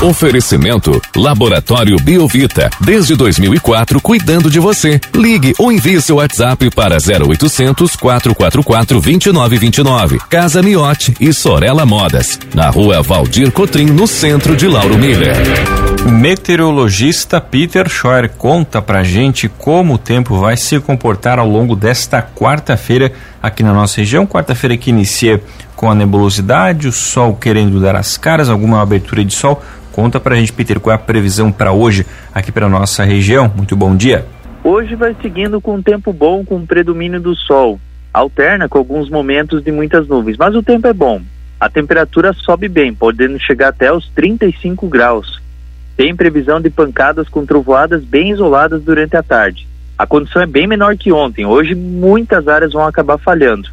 Oferecimento Laboratório Biovita. Desde 2004, cuidando de você. Ligue ou envie seu WhatsApp para 0800 444 2929. Casa Miote e Sorella Modas. Na rua Valdir Cotrim, no centro de Lauro Miller. Meteorologista Peter Scheuer conta pra gente como o tempo vai se comportar ao longo desta quarta-feira aqui na nossa região. Quarta-feira que inicia com a nebulosidade, o sol querendo dar as caras, alguma abertura de sol. Conta pra gente, Peter, qual é a previsão para hoje aqui para nossa região. Muito bom dia. Hoje vai seguindo com tempo bom, com predomínio do sol. Alterna com alguns momentos de muitas nuvens, mas o tempo é bom. A temperatura sobe bem, podendo chegar até os 35 graus. Tem previsão de pancadas com trovoadas bem isoladas durante a tarde. A condição é bem menor que ontem. Hoje muitas áreas vão acabar falhando.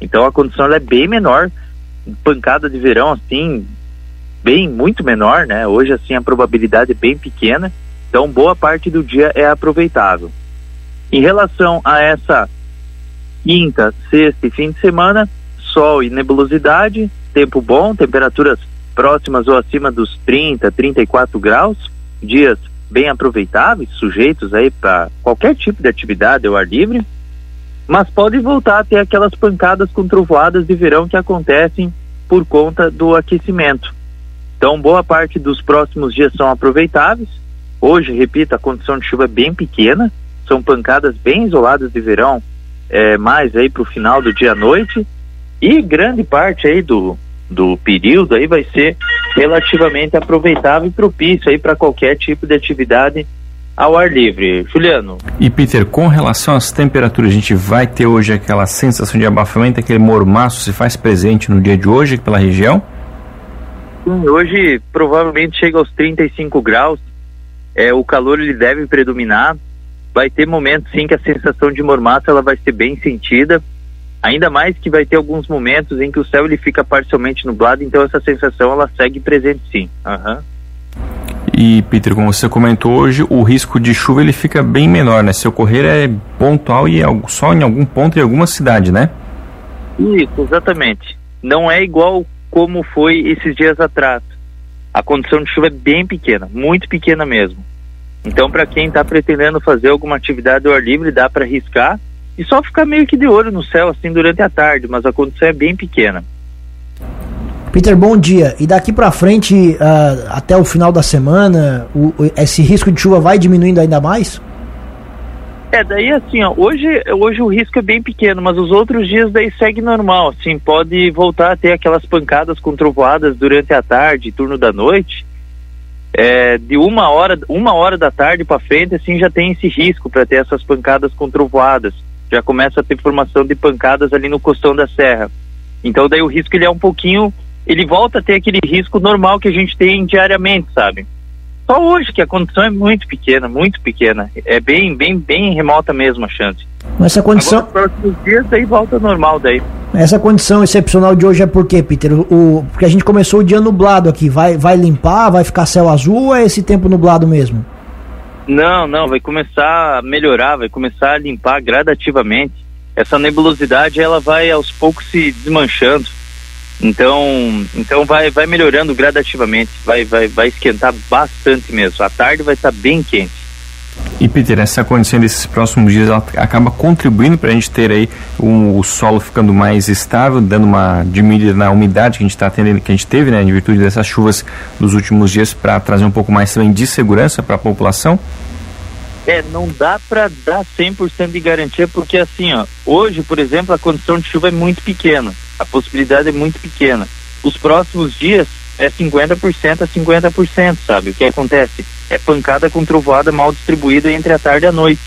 Então a condição é bem menor. Pancada de verão assim, bem muito menor, né? Hoje assim a probabilidade é bem pequena, então boa parte do dia é aproveitável. Em relação a essa quinta, sexta e fim de semana, sol e nebulosidade, tempo bom, temperaturas próximas ou acima dos 30, 34 graus, dias bem aproveitáveis, sujeitos aí para qualquer tipo de atividade ao ar livre, mas pode voltar a ter aquelas pancadas com trovoadas de verão que acontecem por conta do aquecimento. Então, boa parte dos próximos dias são aproveitáveis. Hoje, repito, a condição de chuva é bem pequena, são pancadas bem isoladas de verão, é, mais aí para o final do dia à noite, e grande parte aí do, do período aí vai ser relativamente aproveitável e propício aí para qualquer tipo de atividade ao ar livre. Juliano. E Peter, com relação às temperaturas, a gente vai ter hoje aquela sensação de abafamento, aquele mormaço se faz presente no dia de hoje pela região? Hoje provavelmente chega aos 35 graus. É, o calor ele deve predominar. Vai ter momentos sim que a sensação de mormaço ela vai ser bem sentida. Ainda mais que vai ter alguns momentos em que o céu ele fica parcialmente nublado, então essa sensação ela segue presente sim. Uhum. E Peter, como você comentou hoje, o risco de chuva ele fica bem menor, né? Se ocorrer é pontual e é só em algum ponto em alguma cidade, né? Isso, exatamente. Não é igual como foi esses dias atrás. A condição de chuva é bem pequena, muito pequena mesmo. Então, para quem está pretendendo fazer alguma atividade ao ar livre, dá para arriscar e só ficar meio que de olho no céu assim durante a tarde, mas a condição é bem pequena. Peter, bom dia. E daqui para frente, uh, até o final da semana, o, esse risco de chuva vai diminuindo ainda mais? É, daí assim, ó, hoje, hoje o risco é bem pequeno, mas os outros dias daí segue normal, assim, pode voltar a ter aquelas pancadas com trovoadas durante a tarde, turno da noite, é, de uma hora, uma hora da tarde para frente, assim, já tem esse risco para ter essas pancadas com trovoadas, já começa a ter formação de pancadas ali no costão da serra, então daí o risco ele é um pouquinho, ele volta a ter aquele risco normal que a gente tem diariamente, sabe? Só hoje que a condição é muito pequena, muito pequena. É bem, bem, bem remota mesmo a chance. Essa condição. Agora, próximos dias daí volta normal daí. Essa condição excepcional de hoje é por quê, Peter? O, porque a gente começou o dia nublado aqui. Vai, vai limpar, vai ficar céu azul ou é esse tempo nublado mesmo? Não, não, vai começar a melhorar, vai começar a limpar gradativamente. Essa nebulosidade ela vai aos poucos se desmanchando. Então, então vai, vai melhorando gradativamente, vai, vai, vai esquentar bastante mesmo. A tarde vai estar bem quente. E Peter, essa condição desses próximos dias acaba contribuindo para a gente ter aí um, o solo ficando mais estável, dando uma diminuída na umidade que a gente está tendo, que a gente teve, né, em virtude dessas chuvas dos últimos dias, para trazer um pouco mais também de segurança para a população. É, não dá para dar 100% de garantia, porque assim, ó, hoje, por exemplo, a condição de chuva é muito pequena, a possibilidade é muito pequena. Os próximos dias é 50% a 50%, sabe? O que acontece? É pancada com trovoada mal distribuída entre a tarde e a noite.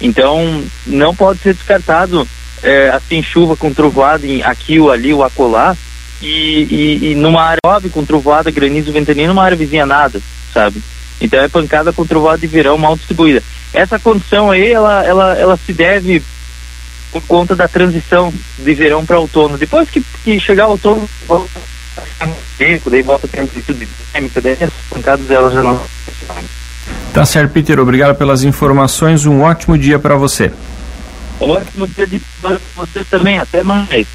Então, não pode ser descartado é, assim, chuva com trovoada em aqui ou ali ou acolá, e, e, e numa área óbvia com trovoada, granizo, ventania, numa área vizinha nada, sabe? Então é pancada com trovoada de verão mal distribuída. Essa condição aí, ela, ela, ela se deve por conta da transição de verão para outono. Depois que, que chegar o outono, volta a seco, daí volta a ter amplitude dinâmica, daí as pancadas elas já não. Tá certo, Peter. Obrigado pelas informações. Um ótimo dia para você. Ótimo dia de para você também. Até mais.